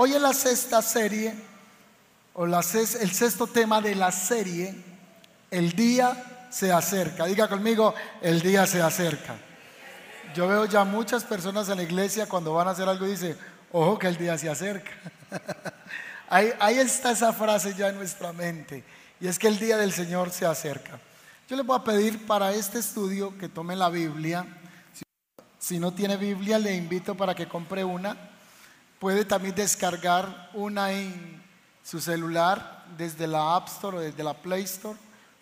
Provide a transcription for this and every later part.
hoy en la sexta serie, o el sexto tema de la serie, el día se acerca. Diga conmigo, el día se acerca. Yo veo ya muchas personas en la iglesia cuando van a hacer algo y dicen, ojo que el día se acerca. ahí, está esa frase ya en nuestra mente. Y es que el día del Señor se acerca. Yo le voy a pedir para este estudio que tome la Biblia. Si no tiene Biblia, le invito para que compre una. Puede también descargar una en su celular desde la App Store o desde la Play Store,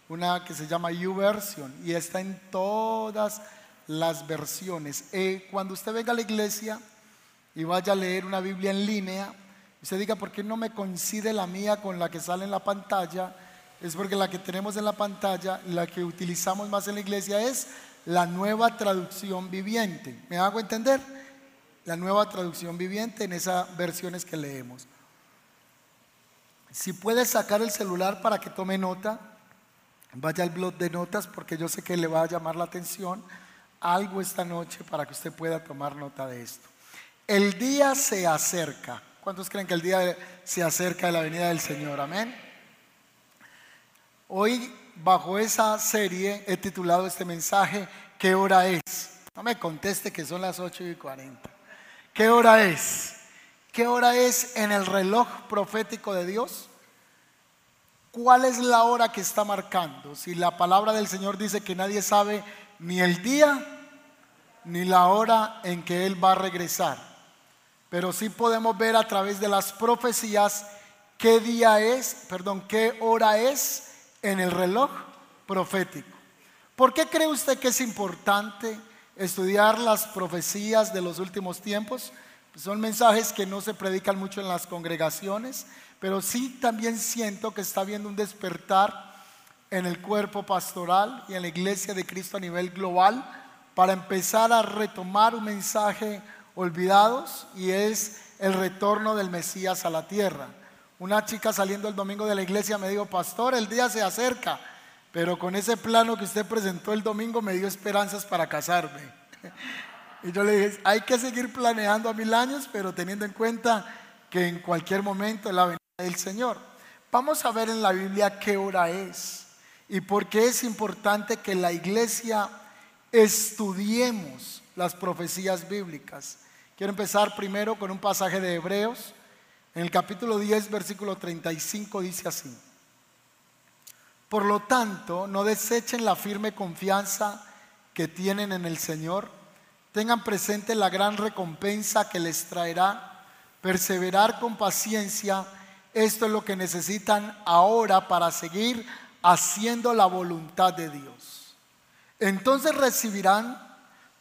una que se llama YouVersion y está en todas las versiones. Eh, cuando usted venga a la iglesia y vaya a leer una Biblia en línea, usted diga, ¿por qué no me coincide la mía con la que sale en la pantalla? Es porque la que tenemos en la pantalla, la que utilizamos más en la iglesia es la nueva traducción viviente. ¿Me hago entender? La nueva traducción viviente en esas versiones que leemos. Si puede sacar el celular para que tome nota, vaya al blog de notas porque yo sé que le va a llamar la atención algo esta noche para que usted pueda tomar nota de esto. El día se acerca. ¿Cuántos creen que el día se acerca de la venida del Señor? Amén. Hoy, bajo esa serie, he titulado este mensaje, ¿qué hora es? No me conteste que son las 8 y 40. ¿Qué hora es? ¿Qué hora es en el reloj profético de Dios? ¿Cuál es la hora que está marcando? Si la palabra del Señor dice que nadie sabe ni el día ni la hora en que Él va a regresar. Pero sí podemos ver a través de las profecías qué día es, perdón, qué hora es en el reloj profético. ¿Por qué cree usted que es importante estudiar las profecías de los últimos tiempos? Pues son mensajes que no se predican mucho en las congregaciones, pero sí también siento que está habiendo un despertar en el cuerpo pastoral y en la iglesia de Cristo a nivel global para empezar a retomar un mensaje olvidados y es el retorno del Mesías a la tierra. Una chica saliendo el domingo de la iglesia me dijo, pastor, el día se acerca, pero con ese plano que usted presentó el domingo me dio esperanzas para casarme. Y yo le dije, hay que seguir planeando a mil años, pero teniendo en cuenta que en cualquier momento la venida del Señor. Vamos a ver en la Biblia qué hora es y por qué es importante que la iglesia estudiemos las profecías bíblicas. Quiero empezar primero con un pasaje de Hebreos en el capítulo 10, versículo 35 dice así. Por lo tanto, no desechen la firme confianza que tienen en el Señor. Tengan presente la gran recompensa que les traerá. Perseverar con paciencia. Esto es lo que necesitan ahora para seguir haciendo la voluntad de Dios. Entonces recibirán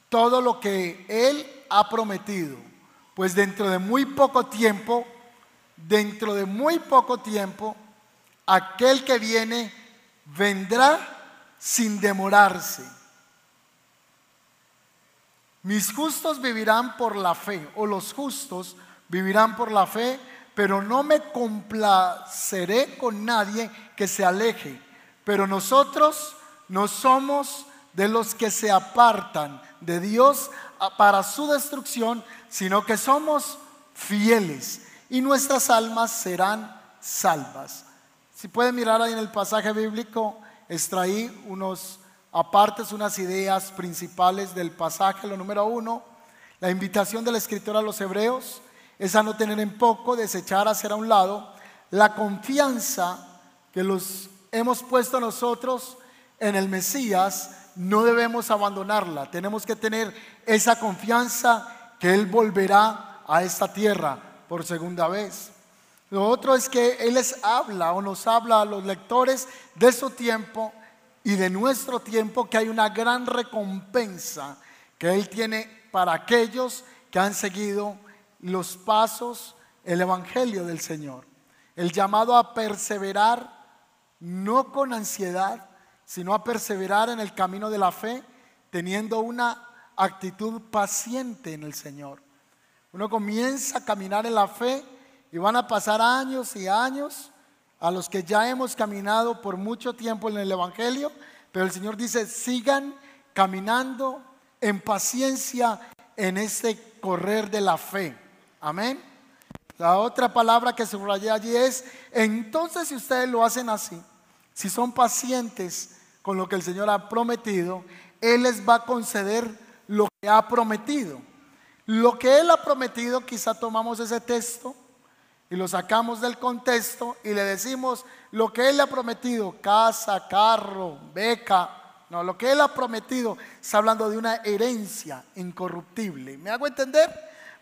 todo lo que Él ha prometido. Pues dentro de muy poco tiempo dentro de muy poco tiempo, aquel que viene vendrá sin demorarse. Mis justos vivirán por la fe, o los justos vivirán por la fe, pero no me complaceré con nadie que se aleje. Pero nosotros no somos de los que se apartan de Dios para su destrucción, sino que somos fieles y nuestras almas serán salvas. Si pueden mirar ahí en el pasaje bíblico, extraí unos apartes, unas ideas principales del pasaje. Lo número uno, la invitación del escritor a los hebreos es a no tener en poco, desechar, hacer a un lado la confianza que los hemos puesto nosotros en el Mesías, no debemos abandonarla. Tenemos que tener esa confianza que Él volverá a esta tierra por segunda vez. Lo otro es que Él les habla o nos habla a los lectores de su tiempo y de nuestro tiempo que hay una gran recompensa que Él tiene para aquellos que han seguido los pasos, el Evangelio del Señor. El llamado a perseverar, no con ansiedad, sino a perseverar en el camino de la fe, teniendo una actitud paciente en el Señor. Uno comienza a caminar en la fe y van a pasar años y años a los que ya hemos caminado por mucho tiempo en el Evangelio, pero el Señor dice, sigan caminando en paciencia en este correr de la fe. Amén. La otra palabra que subrayé allí es, entonces si ustedes lo hacen así, si son pacientes con lo que el Señor ha prometido, Él les va a conceder lo que ha prometido. Lo que Él ha prometido, quizá tomamos ese texto y lo sacamos del contexto y le decimos lo que Él le ha prometido, casa, carro, beca. No, lo que Él ha prometido está hablando de una herencia incorruptible. ¿Me hago entender?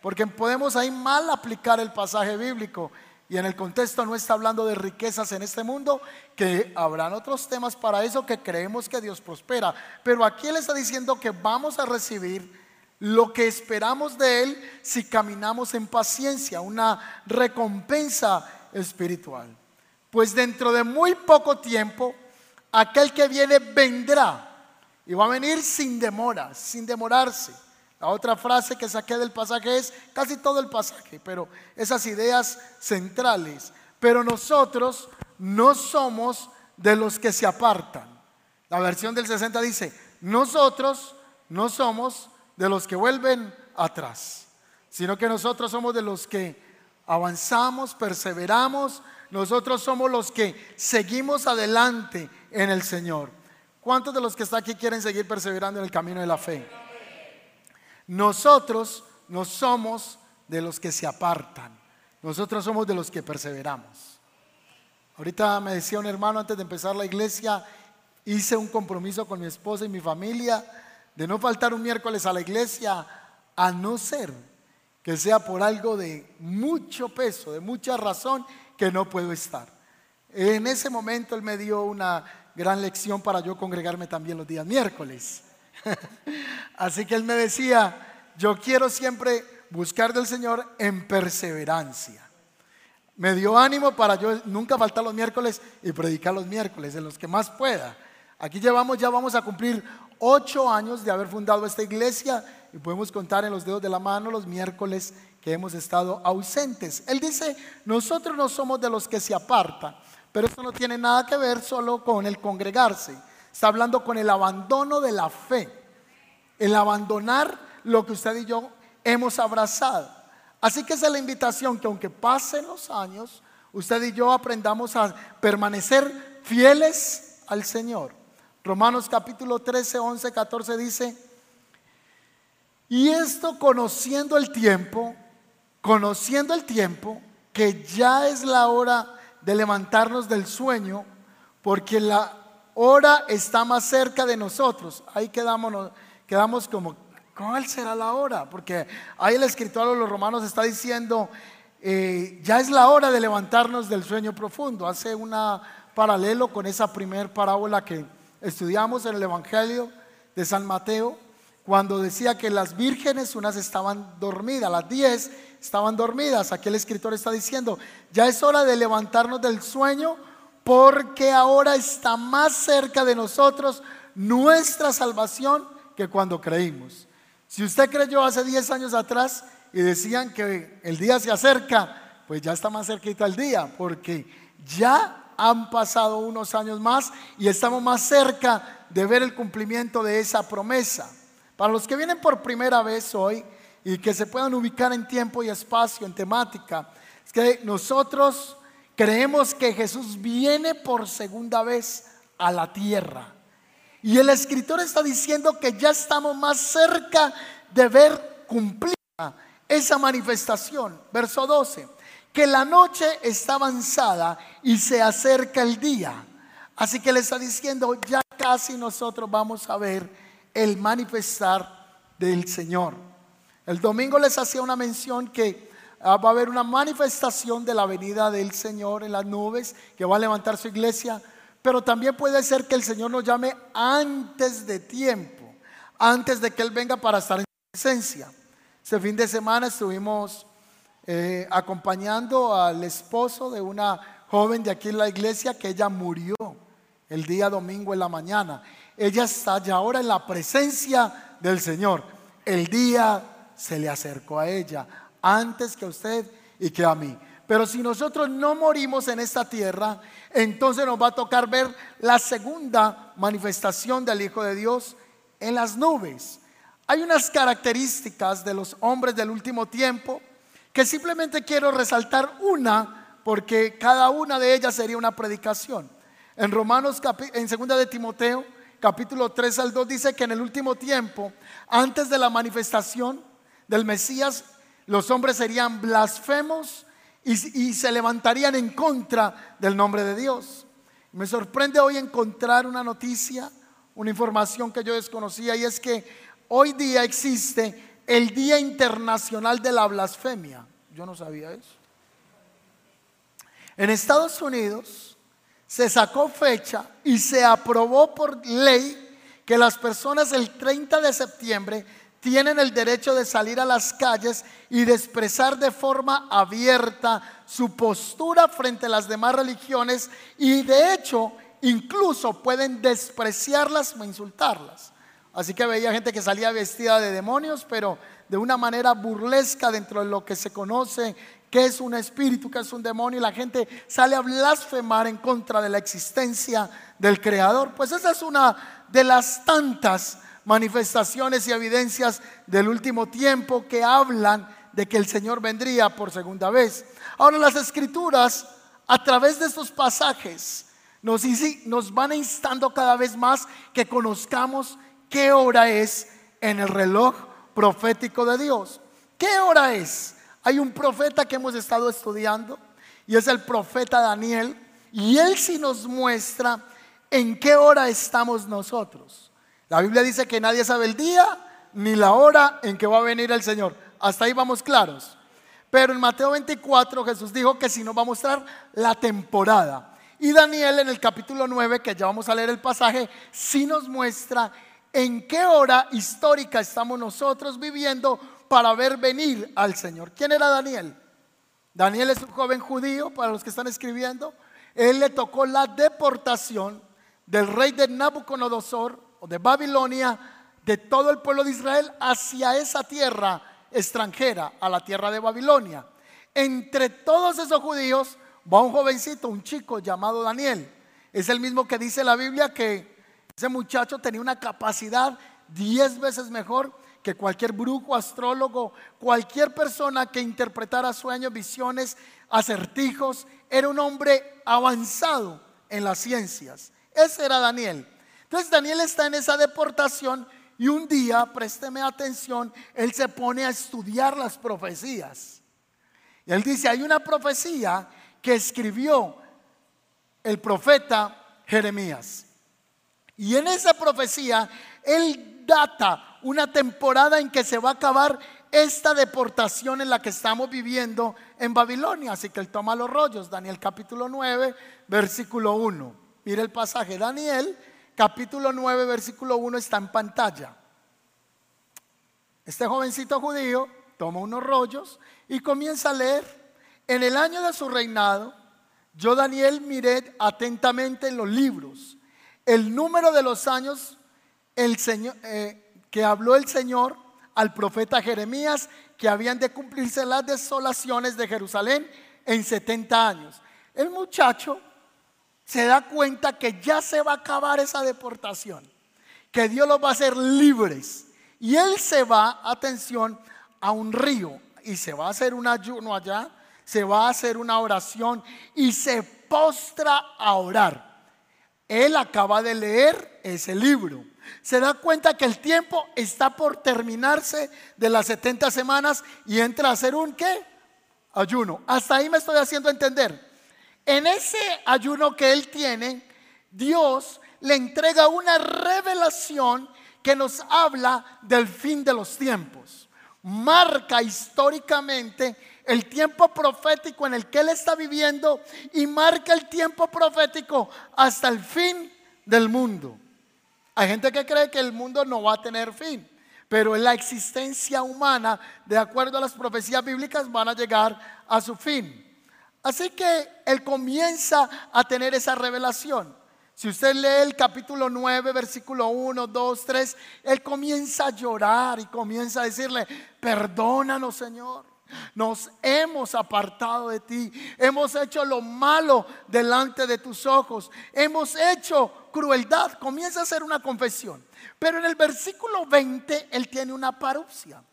Porque podemos ahí mal aplicar el pasaje bíblico y en el contexto no está hablando de riquezas en este mundo, que habrán otros temas para eso que creemos que Dios prospera. Pero aquí Él está diciendo que vamos a recibir lo que esperamos de Él si caminamos en paciencia, una recompensa espiritual. Pues dentro de muy poco tiempo, aquel que viene vendrá y va a venir sin demora, sin demorarse. La otra frase que saqué del pasaje es casi todo el pasaje, pero esas ideas centrales. Pero nosotros no somos de los que se apartan. La versión del 60 dice, nosotros no somos de los que vuelven atrás, sino que nosotros somos de los que avanzamos, perseveramos, nosotros somos los que seguimos adelante en el Señor. ¿Cuántos de los que están aquí quieren seguir perseverando en el camino de la fe? Nosotros no somos de los que se apartan, nosotros somos de los que perseveramos. Ahorita me decía un hermano antes de empezar la iglesia, hice un compromiso con mi esposa y mi familia de no faltar un miércoles a la iglesia, a no ser que sea por algo de mucho peso, de mucha razón, que no puedo estar. En ese momento él me dio una gran lección para yo congregarme también los días miércoles. Así que él me decía, yo quiero siempre buscar del Señor en perseverancia. Me dio ánimo para yo nunca faltar los miércoles y predicar los miércoles, en los que más pueda. Aquí llevamos, ya vamos a cumplir ocho años de haber fundado esta iglesia y podemos contar en los dedos de la mano los miércoles que hemos estado ausentes. Él dice, nosotros no somos de los que se apartan, pero esto no tiene nada que ver solo con el congregarse. Está hablando con el abandono de la fe, el abandonar lo que usted y yo hemos abrazado. Así que esa es la invitación, que aunque pasen los años, usted y yo aprendamos a permanecer fieles al Señor. Romanos capítulo 13, 11, 14 dice, y esto conociendo el tiempo, conociendo el tiempo, que ya es la hora de levantarnos del sueño, porque la hora está más cerca de nosotros. Ahí quedamos, quedamos como, ¿cuál será la hora? Porque ahí el escritor de los romanos está diciendo, eh, ya es la hora de levantarnos del sueño profundo. Hace un paralelo con esa primer parábola que estudiamos en el Evangelio de San Mateo, cuando decía que las vírgenes, unas estaban dormidas, las diez estaban dormidas. Aquí el escritor está diciendo, ya es hora de levantarnos del sueño porque ahora está más cerca de nosotros nuestra salvación que cuando creímos. Si usted creyó hace diez años atrás y decían que el día se acerca, pues ya está más cerquita el día, porque ya han pasado unos años más y estamos más cerca de ver el cumplimiento de esa promesa. Para los que vienen por primera vez hoy y que se puedan ubicar en tiempo y espacio, en temática, es que nosotros creemos que Jesús viene por segunda vez a la tierra. Y el escritor está diciendo que ya estamos más cerca de ver cumplida esa manifestación. Verso 12 que la noche está avanzada y se acerca el día. Así que le está diciendo, ya casi nosotros vamos a ver el manifestar del Señor. El domingo les hacía una mención que ah, va a haber una manifestación de la venida del Señor en las nubes, que va a levantar su iglesia, pero también puede ser que el Señor nos llame antes de tiempo, antes de que Él venga para estar en su presencia. Este fin de semana estuvimos eh, acompañando al esposo de una joven de aquí en la iglesia que ella murió el día domingo en la mañana. Ella está ya ahora en la presencia del Señor. El día se le acercó a ella antes que a usted y que a mí. Pero si nosotros no morimos en esta tierra, entonces nos va a tocar ver la segunda manifestación del Hijo de Dios en las nubes. Hay unas características de los hombres del último tiempo que simplemente quiero resaltar una, porque cada una de ellas sería una predicación. En Romanos, en segunda de Timoteo, capítulo 3 al 2 dice que en el último tiempo, antes de la manifestación del Mesías, los hombres serían blasfemos y, se levantarían en contra del nombre de Dios. Me sorprende hoy encontrar una noticia, una información que yo desconocía y es que hoy día existe el Día Internacional de la Blasfemia. Yo no sabía eso. En Estados Unidos se sacó fecha y se aprobó por ley que las personas el 30 de septiembre tienen el derecho de salir a las calles y de expresar de forma abierta su postura frente a las demás religiones y de hecho incluso pueden despreciarlas o insultarlas. Así que veía gente que salía vestida de demonios, pero de una manera burlesca dentro de lo que se conoce que es un espíritu, que es un demonio, y la gente sale a blasfemar en contra de la existencia del Creador. Pues esa es una de las tantas manifestaciones y evidencias del último tiempo que hablan de que el Señor vendría por segunda vez. Ahora las escrituras, a través de estos pasajes, nos, nos van instando cada vez más que conozcamos qué hora es en el reloj profético de Dios. ¿Qué hora es? Hay un profeta que hemos estado estudiando y es el profeta Daniel y él sí nos muestra en qué hora estamos nosotros. La Biblia dice que nadie sabe el día ni la hora en que va a venir el Señor. Hasta ahí vamos claros. Pero en Mateo 24 Jesús dijo que si nos va a mostrar la temporada. Y Daniel en el capítulo 9, que ya vamos a leer el pasaje, sí nos muestra en qué hora histórica estamos nosotros viviendo para ver venir al Señor. ¿Quién era Daniel? Daniel es un joven judío, para los que están escribiendo. Él le tocó la deportación del rey de Nabucodonosor de Babilonia, de todo el pueblo de Israel hacia esa tierra extranjera, a la tierra de Babilonia. Entre todos esos judíos va un jovencito, un chico llamado Daniel. Es el mismo que dice la Biblia que ese muchacho tenía una capacidad diez veces mejor que cualquier brujo, astrólogo, cualquier persona que interpretara sueños, visiones, acertijos. Era un hombre avanzado en las ciencias. Ese era Daniel. Entonces Daniel está en esa deportación y un día, présteme atención, él se pone a estudiar las profecías. Y él dice, hay una profecía que escribió el profeta Jeremías. Y en esa profecía, él data una temporada en que se va a acabar esta deportación en la que estamos viviendo en Babilonia. Así que él toma los rollos, Daniel capítulo 9, versículo 1. Mire el pasaje, Daniel capítulo 9, versículo 1 está en pantalla. Este jovencito judío toma unos rollos y comienza a leer. En el año de su reinado, yo Daniel miré atentamente en los libros el número de los años el señor, eh, que habló el Señor al profeta Jeremías que habían de cumplirse las desolaciones de Jerusalén en 70 años. El muchacho se da cuenta que ya se va a acabar esa deportación, que Dios los va a hacer libres. Y él se va, atención, a un río y se va a hacer un ayuno allá, se va a hacer una oración y se postra a orar. Él acaba de leer ese libro. Se da cuenta que el tiempo está por terminarse de las 70 semanas y entra a hacer un qué? Ayuno. Hasta ahí me estoy haciendo entender. En ese ayuno que él tiene, Dios le entrega una revelación que nos habla del fin de los tiempos. Marca históricamente el tiempo profético en el que él está viviendo y marca el tiempo profético hasta el fin del mundo. Hay gente que cree que el mundo no va a tener fin, pero en la existencia humana, de acuerdo a las profecías bíblicas, van a llegar a su fin. Así que él comienza a tener esa revelación. Si usted lee el capítulo 9, versículo 1, 2, 3, él comienza a llorar y comienza a decirle, perdónanos Señor. Nos hemos apartado de ti, hemos hecho lo malo delante de tus ojos, hemos hecho crueldad. Comienza a hacer una confesión. Pero en el versículo 20 él tiene una parupsia,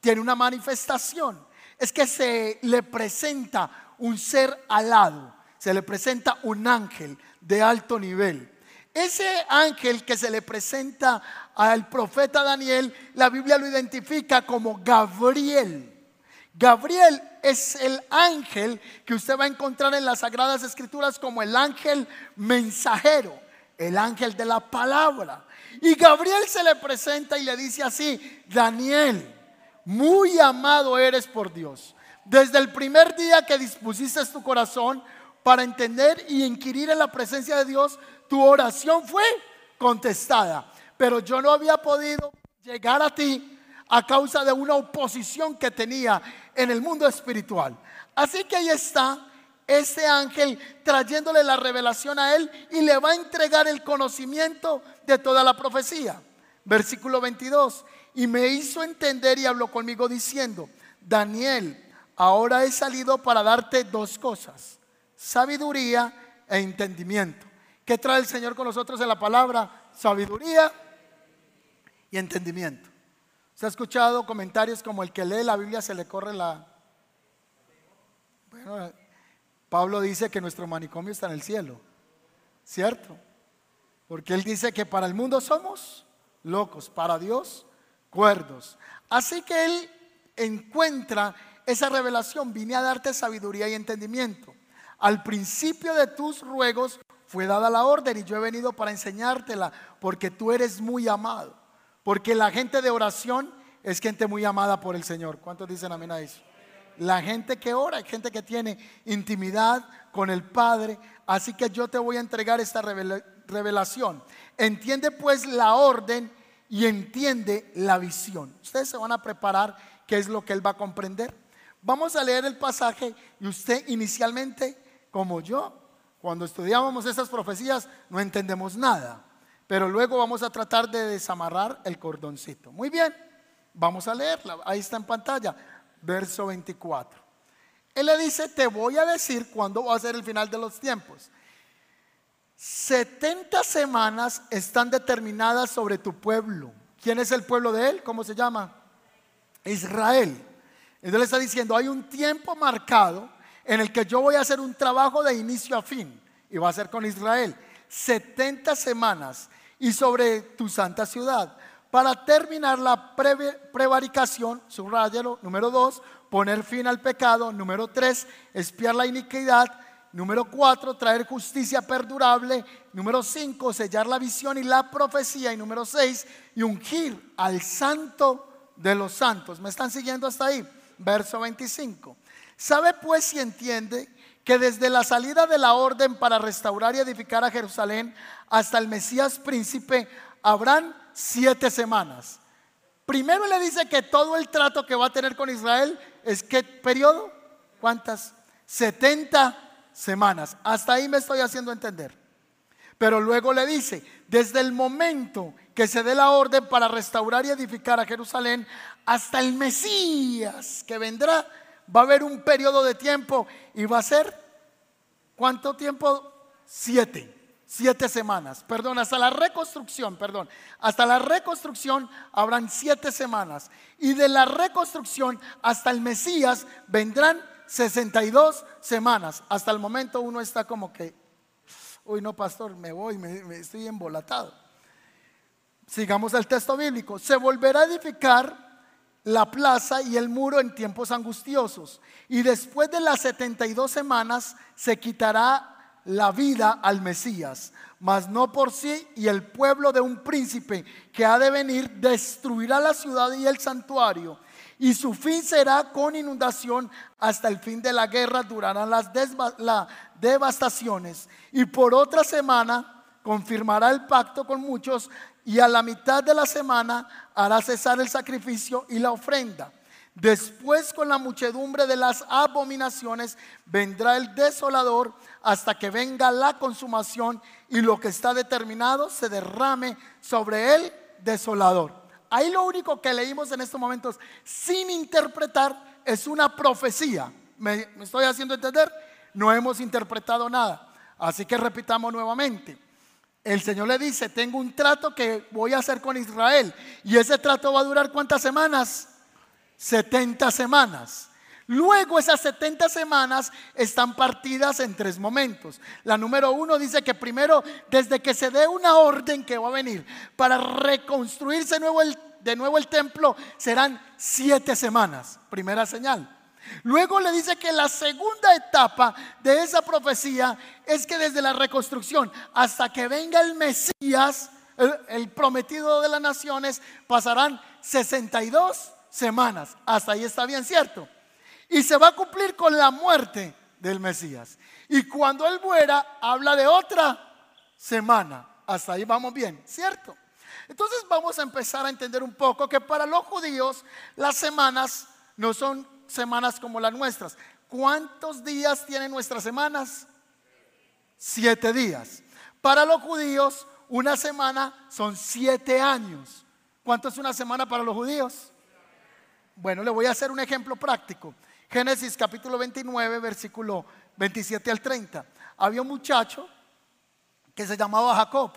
tiene una manifestación. es que se le presenta un ser alado, se le presenta un ángel de alto nivel. Ese ángel que se le presenta al profeta Daniel, la Biblia lo identifica como Gabriel. Gabriel es el ángel que usted va a encontrar en las Sagradas Escrituras como el ángel mensajero, el ángel de la palabra. Y Gabriel se le presenta y le dice así, Daniel, muy amado eres por Dios. Desde el primer día que dispusiste tu corazón para entender y inquirir en la presencia de Dios, tu oración fue contestada. Pero yo no había podido llegar a ti a causa de una oposición que tenía en el mundo espiritual. Así que ahí está este ángel trayéndole la revelación a él y le va a entregar el conocimiento de toda la profecía. Versículo 22. Y me hizo entender y habló conmigo diciendo, Daniel, ahora he salido para darte dos cosas, sabiduría e entendimiento. ¿Qué trae el Señor con nosotros en la palabra? Sabiduría y entendimiento. ¿Se ha escuchado comentarios como el que lee la Biblia se le corre la... Bueno, Pablo dice que nuestro manicomio está en el cielo, ¿cierto? Porque él dice que para el mundo somos locos, para Dios cuerdos. Así que él encuentra esa revelación, vine a darte sabiduría y entendimiento. Al principio de tus ruegos fue dada la orden y yo he venido para enseñártela porque tú eres muy amado. Porque la gente de oración es gente muy amada por el Señor. ¿Cuántos dicen amén a eso? La gente que ora, hay gente que tiene intimidad con el Padre. Así que yo te voy a entregar esta revelación. Entiende pues la orden y entiende la visión. Ustedes se van a preparar qué es lo que Él va a comprender. Vamos a leer el pasaje y usted inicialmente, como yo, cuando estudiábamos esas profecías, no entendemos nada. Pero luego vamos a tratar de desamarrar el cordoncito. Muy bien, vamos a leerla. Ahí está en pantalla, verso 24. Él le dice, te voy a decir cuándo va a ser el final de los tiempos. 70 semanas están determinadas sobre tu pueblo. ¿Quién es el pueblo de él? ¿Cómo se llama? Israel. Entonces le está diciendo, hay un tiempo marcado en el que yo voy a hacer un trabajo de inicio a fin. Y va a ser con Israel. 70 semanas y sobre tu santa ciudad. Para terminar la prevaricación, subrayalo, número dos, poner fin al pecado, número tres, espiar la iniquidad, número cuatro, traer justicia perdurable, número cinco, sellar la visión y la profecía, y número seis, y ungir al santo de los santos. ¿Me están siguiendo hasta ahí? Verso 25. ¿Sabe pues si entiende que desde la salida de la orden para restaurar y edificar a Jerusalén hasta el Mesías príncipe habrán siete semanas. Primero le dice que todo el trato que va a tener con Israel es qué periodo? ¿Cuántas? 70 semanas. Hasta ahí me estoy haciendo entender. Pero luego le dice, desde el momento que se dé la orden para restaurar y edificar a Jerusalén hasta el Mesías que vendrá, va a haber un periodo de tiempo y va a ser, ¿cuánto tiempo? Siete. Siete semanas, perdón, hasta la reconstrucción, perdón, hasta la reconstrucción habrán siete semanas. Y de la reconstrucción hasta el Mesías vendrán 62 semanas. Hasta el momento uno está como que, uy, no, pastor, me voy, me, me estoy embolatado. Sigamos el texto bíblico. Se volverá a edificar la plaza y el muro en tiempos angustiosos. Y después de las 72 semanas se quitará la vida al Mesías, mas no por sí, y el pueblo de un príncipe que ha de venir destruirá la ciudad y el santuario. Y su fin será con inundación hasta el fin de la guerra, durarán las devastaciones. Y por otra semana confirmará el pacto con muchos y a la mitad de la semana hará cesar el sacrificio y la ofrenda. Después con la muchedumbre de las abominaciones vendrá el desolador hasta que venga la consumación y lo que está determinado se derrame sobre el desolador. Ahí lo único que leímos en estos momentos sin interpretar es una profecía. ¿Me, me estoy haciendo entender? No hemos interpretado nada. Así que repitamos nuevamente. El Señor le dice, tengo un trato que voy a hacer con Israel. Y ese trato va a durar cuántas semanas? 70 semanas. Luego esas 70 semanas están partidas en tres momentos. La número uno dice que primero, desde que se dé una orden que va a venir para reconstruirse de nuevo el templo, serán siete semanas. Primera señal. Luego le dice que la segunda etapa de esa profecía es que desde la reconstrucción hasta que venga el Mesías, el, prometido de las naciones, pasarán 62 semanas. Hasta ahí está bien, ¿cierto? Y se va a cumplir con la muerte del Mesías. Y cuando Él muera, habla de otra semana. Hasta ahí vamos bien, ¿cierto? Entonces vamos a empezar a entender un poco que para los judíos las semanas no son semanas como las nuestras. ¿Cuántos días tienen nuestras semanas? Siete días. Para los judíos, una semana son siete años. ¿Cuánto es una semana para los judíos? Bueno, le voy a hacer un ejemplo práctico. Génesis capítulo 29, versículo 27 al 30. Había un muchacho que se llamaba Jacob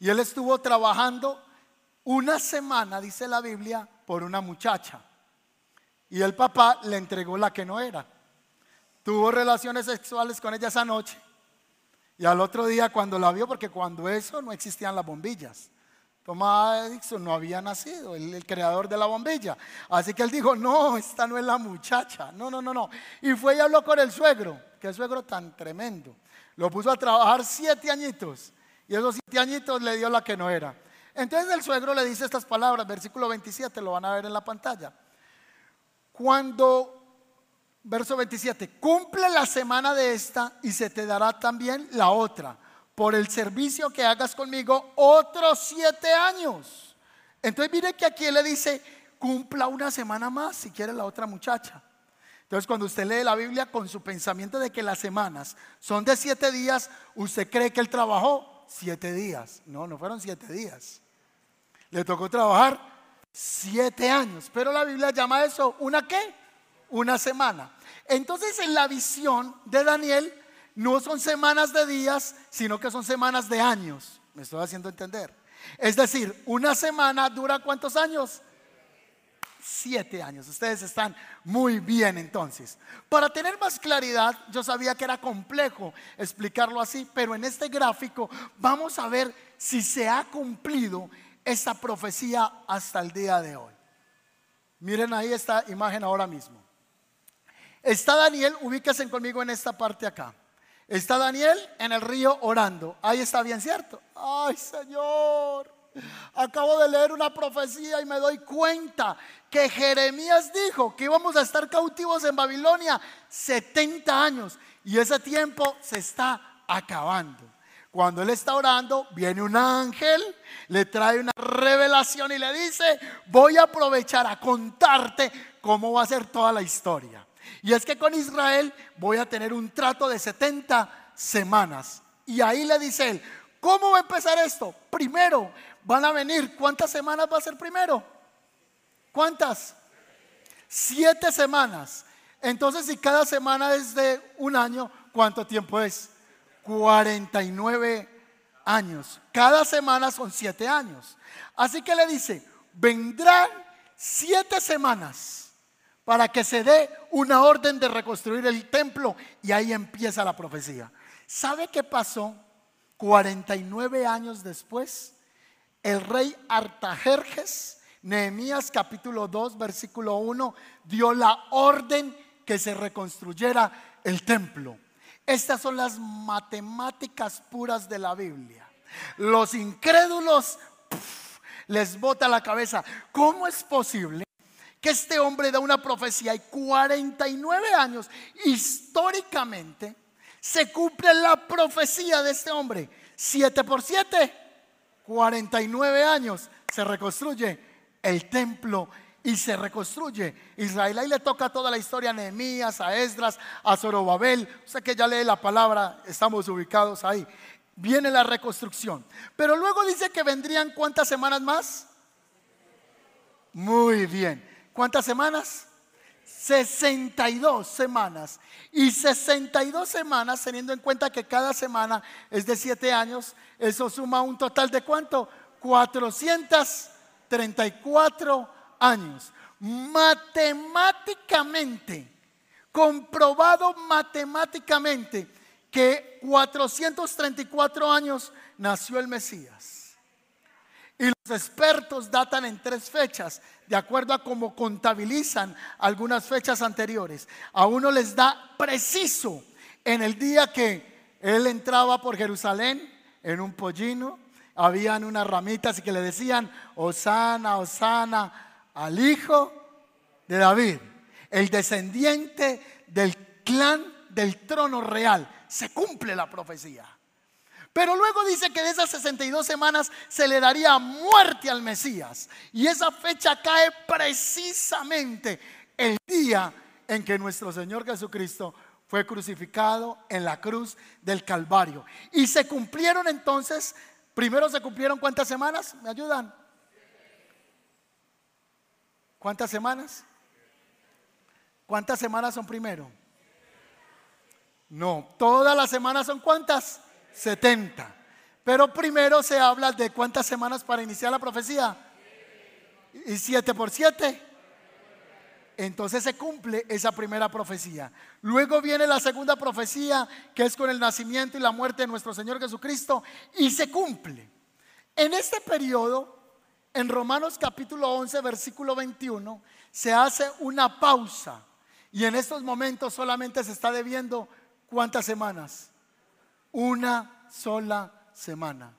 y él estuvo trabajando una semana, dice la Biblia, por una muchacha. Y el papá le entregó la que no era. Tuvo relaciones sexuales con ella esa noche. Y al otro día cuando la vio, porque cuando eso no existían las bombillas. Tomás Edison no había nacido, el, creador de la bombilla. Así que él dijo, no, esta no es la muchacha. No, no, no, no. Y fue y habló con el suegro, que suegro tan tremendo. Lo puso a trabajar siete añitos. Y esos siete añitos le dio la que no era. Entonces el suegro le dice estas palabras, versículo 27, lo van a ver en la pantalla. Cuando, verso 27, cumple la semana de esta y se te dará también la otra por el servicio que hagas conmigo otros siete años. Entonces mire que aquí le dice, cumpla una semana más si quiere la otra muchacha. Entonces cuando usted lee la Biblia con su pensamiento de que las semanas son de siete días, usted cree que él trabajó siete días. No, no fueron siete días. Le tocó trabajar siete años. Pero la Biblia llama eso una qué? Una semana. Entonces en la visión de Daniel, no son semanas de días, sino que son semanas de años. Me estoy haciendo entender. Es decir, una semana dura cuántos años? Siete años. Ustedes están muy bien entonces. Para tener más claridad, yo sabía que era complejo explicarlo así, pero en este gráfico vamos a ver si se ha cumplido esta profecía hasta el día de hoy. Miren ahí esta imagen ahora mismo. Está Daniel, ubíquense conmigo en esta parte acá. Está Daniel en el río orando. Ahí está bien, ¿cierto? Ay, Señor. Acabo de leer una profecía y me doy cuenta que Jeremías dijo que íbamos a estar cautivos en Babilonia 70 años y ese tiempo se está acabando. Cuando él está orando, viene un ángel, le trae una revelación y le dice, voy a aprovechar a contarte cómo va a ser toda la historia. Y es que con Israel voy a tener un trato de 70 semanas. Y ahí le dice él, ¿cómo va a empezar esto? Primero, van a venir, ¿cuántas semanas va a ser primero? ¿Cuántas? Siete semanas. Entonces, si cada semana es de un año, ¿cuánto tiempo es? 49 años. Cada semana son siete años. Así que le dice, vendrán siete semanas para que se dé una orden de reconstruir el templo y ahí empieza la profecía. ¿Sabe qué pasó? 49 años después, el rey Artajerjes, Nehemías capítulo 2, versículo 1, dio la orden que se reconstruyera el templo. Estas son las matemáticas puras de la Biblia. Los incrédulos les bota la cabeza. ¿Cómo es posible que este hombre da una profecía y 49 años históricamente se cumple la profecía de este hombre. 7 por 7, 49 años se reconstruye el templo y se reconstruye Israel. Ahí le toca toda la historia a Nehemías, a Esdras, a Zorobabel. Sea que ya lee la palabra, estamos ubicados ahí. Viene la reconstrucción. Pero luego dice que vendrían cuántas semanas más. Muy bien. ¿Cuántas semanas? 62 semanas. Y 62 semanas, teniendo en cuenta que cada semana es de 7 años, eso suma un total de cuánto? 434 años. Matemáticamente, comprobado matemáticamente que 434 años nació el Mesías. Y los expertos datan en tres fechas, de acuerdo a cómo contabilizan algunas fechas anteriores. A uno les da preciso en el día que él entraba por Jerusalén en un pollino, habían unas ramitas y que le decían, Osana, Osana, al hijo de David, el descendiente del clan del trono real. Se cumple la profecía. Pero luego dice que de esas 62 semanas se le daría muerte al Mesías. Y esa fecha cae precisamente el día en que nuestro Señor Jesucristo fue crucificado en la cruz del Calvario. Y se cumplieron entonces, primero se cumplieron cuántas semanas, ¿me ayudan? ¿Cuántas semanas? ¿Cuántas semanas son primero? No, todas las semanas son cuántas? 70. Pero primero se habla de cuántas semanas para iniciar la profecía. ¿Y 7 por 7? Entonces se cumple esa primera profecía. Luego viene la segunda profecía, que es con el nacimiento y la muerte de nuestro Señor Jesucristo, y se cumple. En este periodo, en Romanos capítulo 11, versículo 21, se hace una pausa. Y en estos momentos solamente se está debiendo cuántas semanas? Una sola semana.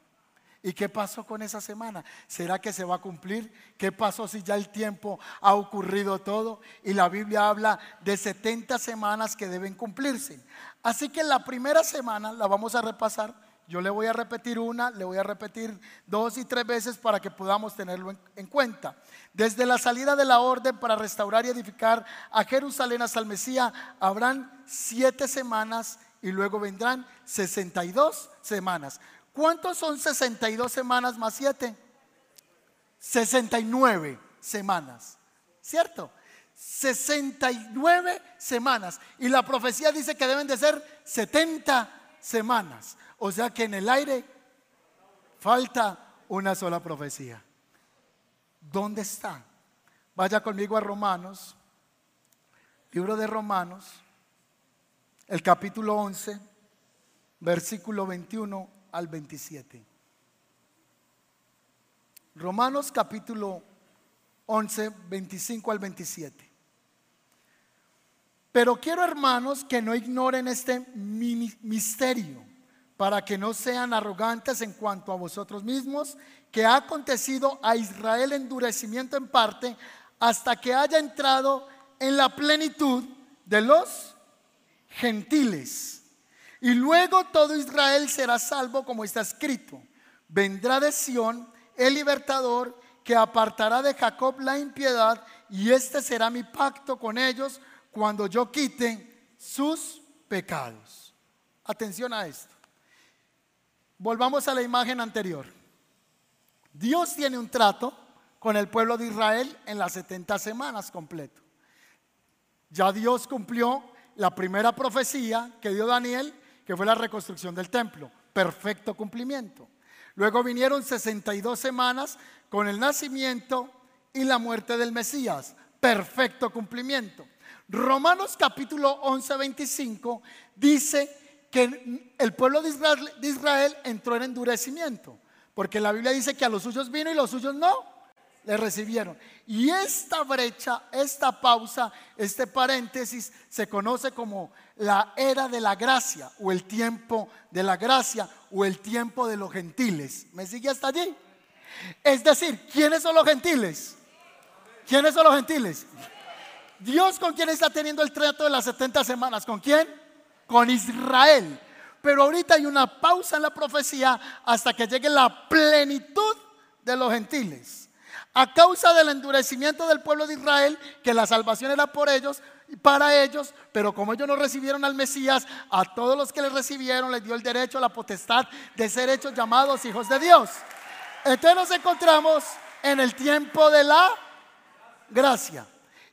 ¿Y qué pasó con esa semana? ¿Será que se va a cumplir? ¿Qué pasó si ya el tiempo ha ocurrido todo? Y la Biblia habla de 70 semanas que deben cumplirse. Así que la primera semana la vamos a repasar. Yo le voy a repetir una, le voy a repetir dos y tres veces para que podamos tenerlo en, cuenta. Desde la salida de la orden para restaurar y edificar a Jerusalén hasta el Mesías, habrán siete semanas y luego vendrán 62 semanas. ¿Cuántos son 62 semanas más 7? 69 semanas, ¿cierto? 69 semanas. Y la profecía dice que deben de ser 70 semanas. O sea que en el aire falta una sola profecía. ¿Dónde está? Vaya conmigo a Romanos, libro de Romanos, el capítulo 11, versículo 21 al 27. Romanos capítulo 11, 25 al 27. Pero quiero, hermanos, que no ignoren este misterio, para que no sean arrogantes en cuanto a vosotros mismos, que ha acontecido a Israel endurecimiento en parte, hasta que haya entrado en la plenitud de los gentiles. Y luego todo Israel será salvo como está escrito. Vendrá de Sión el libertador que apartará de Jacob la impiedad y este será mi pacto con ellos cuando yo quite sus pecados. Atención a esto. Volvamos a la imagen anterior. Dios tiene un trato con el pueblo de Israel en las 70 semanas completo. Ya Dios cumplió la primera profecía que dio Daniel que fue la reconstrucción del templo. Perfecto cumplimiento. Luego vinieron 62 semanas con el nacimiento y la muerte del Mesías. Perfecto cumplimiento. Romanos capítulo 11, 25 dice que el pueblo de Israel, de Israel entró en endurecimiento. Porque la Biblia dice que a los suyos vino y los suyos no le recibieron. Y esta brecha, esta pausa, este paréntesis se conoce como la era de la gracia o el tiempo de la gracia o el tiempo de los gentiles. ¿Me sigue hasta allí? Es decir, ¿quiénes son los gentiles? ¿Quiénes son los gentiles? Dios con quién está teniendo el trato de las 70 semanas. ¿Con quién? Con Israel. Pero ahorita hay una pausa en la profecía hasta que llegue la plenitud de los gentiles a causa del endurecimiento del pueblo de Israel, que la salvación era por ellos y para ellos, pero como ellos no recibieron al Mesías, a todos los que le recibieron les dio el derecho, la potestad de ser hechos llamados hijos de Dios. Entonces nos encontramos en el tiempo de la gracia.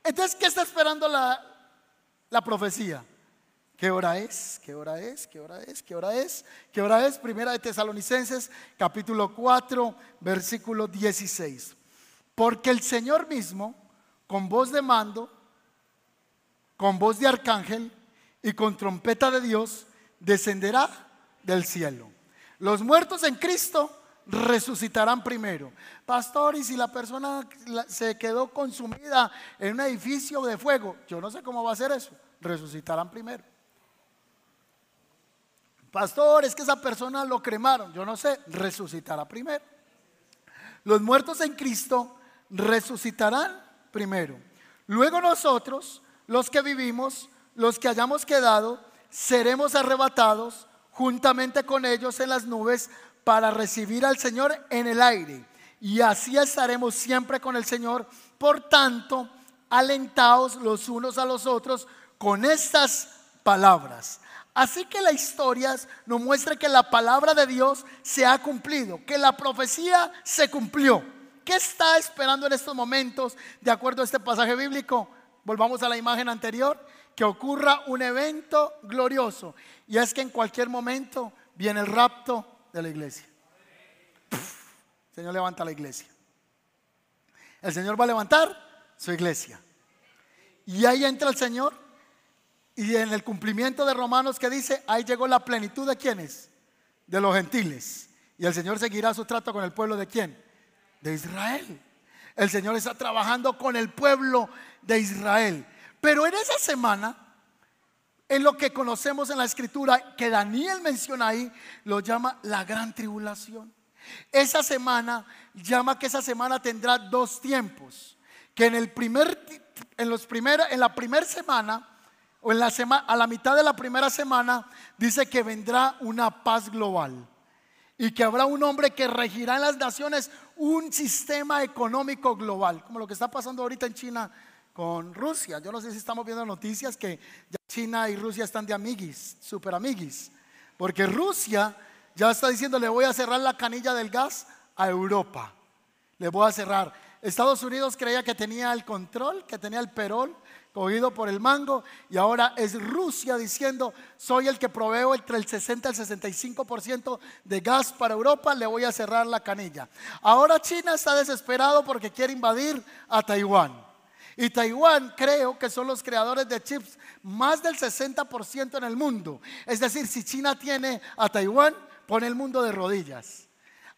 Entonces, ¿qué está esperando la, la profecía? ¿Qué hora es? ¿Qué hora es? ¿Qué hora es? ¿Qué hora es? ¿Qué hora es? Primera de Tesalonicenses, capítulo 4, versículo 16. Porque el Señor mismo, con voz de mando, con voz de arcángel y con trompeta de Dios, descenderá del cielo. Los muertos en Cristo resucitarán primero. Pastor, y si la persona se quedó consumida en un edificio de fuego, yo no sé cómo va a ser eso, resucitarán primero. Pastor, es que esa persona lo cremaron, yo no sé, resucitará primero. Los muertos en Cristo resucitarán primero. Luego nosotros, los que vivimos, los que hayamos quedado, seremos arrebatados juntamente con ellos en las nubes para recibir al Señor en el aire. Y así estaremos siempre con el Señor. Por tanto, alentaos los unos a los otros con estas palabras. Así que la historia nos muestra que la palabra de Dios se ha cumplido, que la profecía se cumplió. ¿Qué está esperando en estos momentos de acuerdo a este pasaje bíblico? Volvamos a la imagen anterior, que ocurra un evento glorioso. Y es que en cualquier momento viene el rapto de la iglesia. el Señor levanta la iglesia. El Señor va a levantar su iglesia. Y ahí entra el Señor. Y en el cumplimiento de Romanos que dice, ahí llegó la plenitud de quienes? De los gentiles. Y el Señor seguirá su trato con el pueblo de quién? De Israel. El Señor está trabajando con el pueblo de Israel. Pero en esa semana en lo que conocemos en la escritura que Daniel menciona ahí, lo llama la gran tribulación. Esa semana llama que esa semana tendrá dos tiempos, que en el primer en los en la primera semana o en la a la mitad de la primera semana dice que vendrá una paz global y que habrá un hombre que regirá en las naciones un sistema económico global, como lo que está pasando ahorita en China con Rusia. Yo no sé si estamos viendo noticias que China y Rusia están de amiguis, super amiguis. Porque Rusia ya está diciendo, le voy a cerrar la canilla del gas a Europa. Le voy a cerrar. Estados Unidos creía que tenía el control, que tenía el perol cogido por el mango y ahora es Rusia diciendo, soy el que proveo entre el 60 y el 65% de gas para Europa, le voy a cerrar la canilla. Ahora China está desesperado porque quiere invadir a Taiwán. Y Taiwán creo que son los creadores de chips más del 60% en el mundo. Es decir, si China tiene a Taiwán, pone el mundo de rodillas.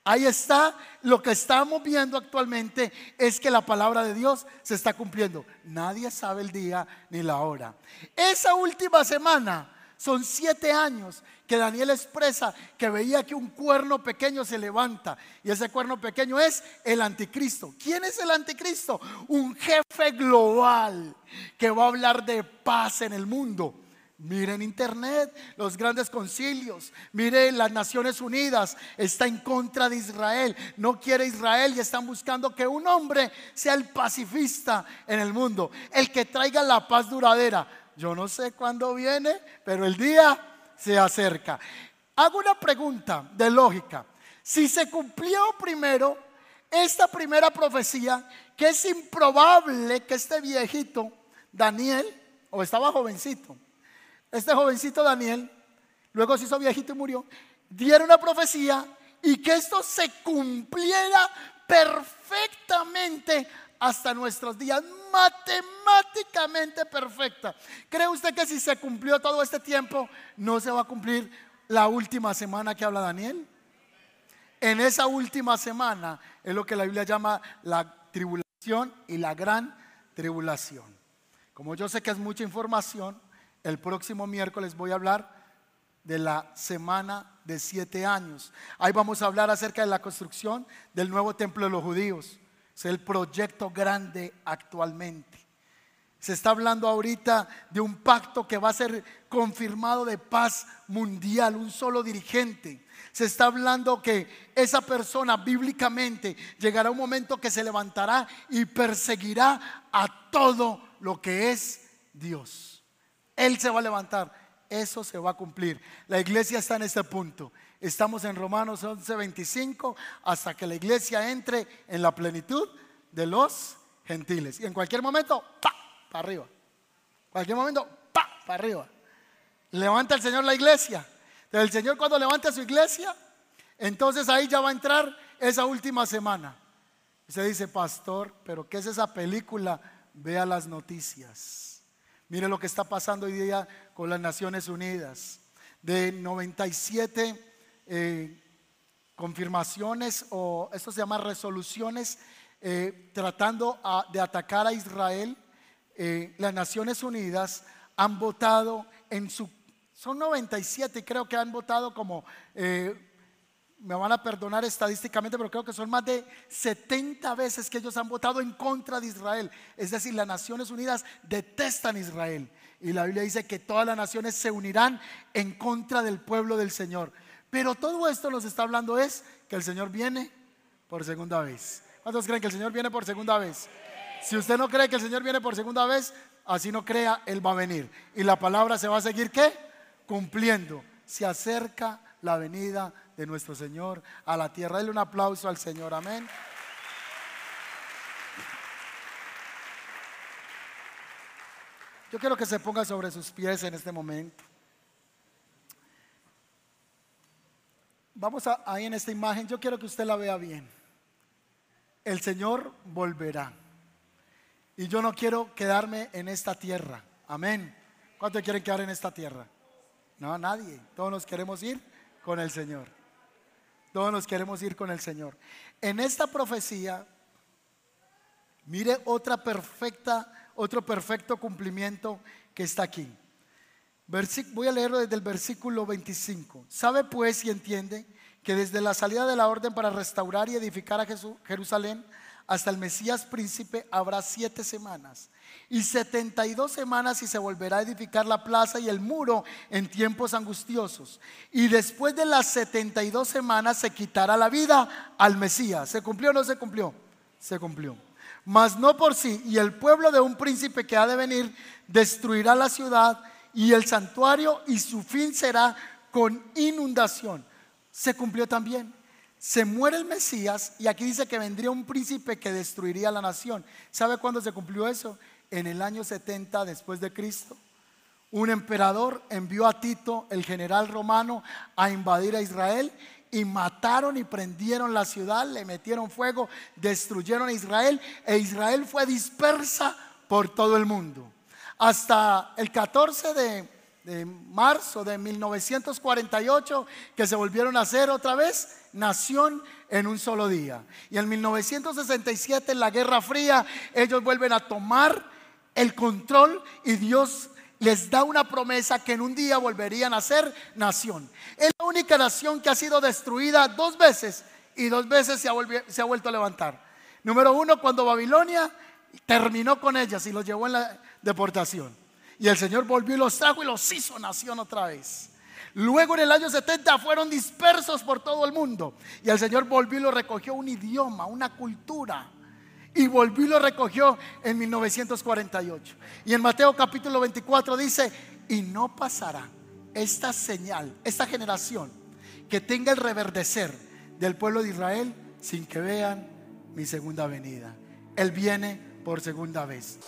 Ahí está, lo que estamos viendo actualmente es que la palabra de Dios se está cumpliendo. Nadie sabe el día ni la hora. Esa última semana son siete años que Daniel expresa que veía que un cuerno pequeño se levanta. Y ese cuerno pequeño es el anticristo. ¿Quién es el anticristo? Un jefe global que va a hablar de paz en el mundo. Miren internet, los grandes concilios. Miren las Naciones Unidas. Está en contra de Israel. No quiere Israel y están buscando que un hombre sea el pacifista en el mundo. El que traiga la paz duradera. Yo no sé cuándo viene, pero el día se acerca. Hago una pregunta de lógica. Si se cumplió primero esta primera profecía, que es improbable que este viejito, Daniel, o estaba jovencito, este jovencito Daniel, luego se hizo viejito y murió, diera una profecía y que esto se cumpliera perfectamente hasta nuestros días, matemáticamente perfecta. ¿Cree usted que si se cumplió todo este tiempo, no se va a cumplir la última semana que habla Daniel? En esa última semana es lo que la Biblia llama la tribulación y la gran tribulación. Como yo sé que es mucha información, el próximo miércoles voy a hablar de la semana de siete años. Ahí vamos a hablar acerca de la construcción del nuevo templo de los judíos. Es el proyecto grande actualmente. Se está hablando ahorita de un pacto que va a ser confirmado de paz mundial, un solo dirigente. Se está hablando que esa persona bíblicamente llegará un momento que se levantará y perseguirá a todo lo que es Dios. Él se va a levantar. Eso se va a cumplir. La iglesia está en este punto. Estamos en Romanos 11:25 hasta que la iglesia entre en la plenitud de los gentiles. Y en cualquier momento, pa, para arriba. Cualquier momento, pa, para arriba. Levanta el Señor la iglesia. El Señor cuando levanta su iglesia, entonces ahí ya va a entrar esa última semana. Y se dice, pastor, pero ¿qué es esa película? Vea las noticias. Mire lo que está pasando hoy día con las Naciones Unidas. De 97 eh, confirmaciones o esto se llama resoluciones eh, tratando de atacar a Israel, eh, las Naciones Unidas han votado en su... Son 97 y creo que han votado como me van a perdonar estadísticamente, pero creo que son más de 70 veces que ellos han votado en contra de Israel. Es decir, las Naciones Unidas detestan Israel. Y la Biblia dice que todas las naciones se unirán en contra del pueblo del Señor. Pero todo esto nos está hablando es que el Señor viene por segunda vez. ¿Cuántos creen que el Señor viene por segunda vez? Si usted no cree que el Señor viene por segunda vez, así no crea, Él va a venir. Y la palabra se va a seguir, ¿qué? Cumpliendo. Se acerca la venida de nuestro Señor a la tierra. Dale un aplauso al Señor, amén. Yo quiero que se ponga sobre sus pies en este momento. Vamos a, ahí en esta imagen, yo quiero que usted la vea bien. El Señor volverá. Y yo no quiero quedarme en esta tierra. Amén. ¿Cuántos quieren quedar en esta tierra? No, nadie. Todos nos queremos ir con el Señor. Todos nos queremos ir con el Señor. En esta profecía, mire otra perfecta, otro perfecto cumplimiento que está aquí. voy a leerlo desde el versículo 25. Sabe pues y entiende que desde la salida de la orden para restaurar y edificar a Jerusalén hasta el Mesías príncipe habrá siete semanas y setenta y dos semanas y se volverá a edificar la plaza y el muro en tiempos angustiosos. Y después de las setenta y dos semanas se quitará la vida al Mesías. ¿Se cumplió o no se cumplió? Se cumplió. Mas no por sí. Y el pueblo de un príncipe que ha de venir destruirá la ciudad y el santuario y su fin será con inundación. Se cumplió también. Se muere el Mesías y aquí dice que vendría un príncipe que destruiría la nación. ¿Sabe cuándo se cumplió eso? En el año 70 después de Cristo. Un emperador envió a Tito, el general romano, a invadir a Israel y mataron y prendieron la ciudad, le metieron fuego, destruyeron a Israel e Israel fue dispersa por todo el mundo. Hasta el 14 de, de marzo de 1948 que se volvieron a hacer otra vez nación en un solo día. Y en 1967, en la Guerra Fría, ellos vuelven a tomar el control y Dios les da una promesa que en un día volverían a ser nación. Es la única nación que ha sido destruida dos veces y dos veces se ha, vuelto a levantar. Número uno, cuando Babilonia terminó con ellas y los llevó en la deportación. Y el Señor volvió y los trajo y los hizo nación otra vez. Luego en el año 70 fueron dispersos por todo el mundo. Y el Señor volvió y lo recogió un idioma, una cultura. Y volvió y lo recogió en 1948. Y en Mateo capítulo 24 dice, y no pasará esta señal, esta generación que tenga el reverdecer del pueblo de Israel sin que vean mi segunda venida. Él viene por segunda vez.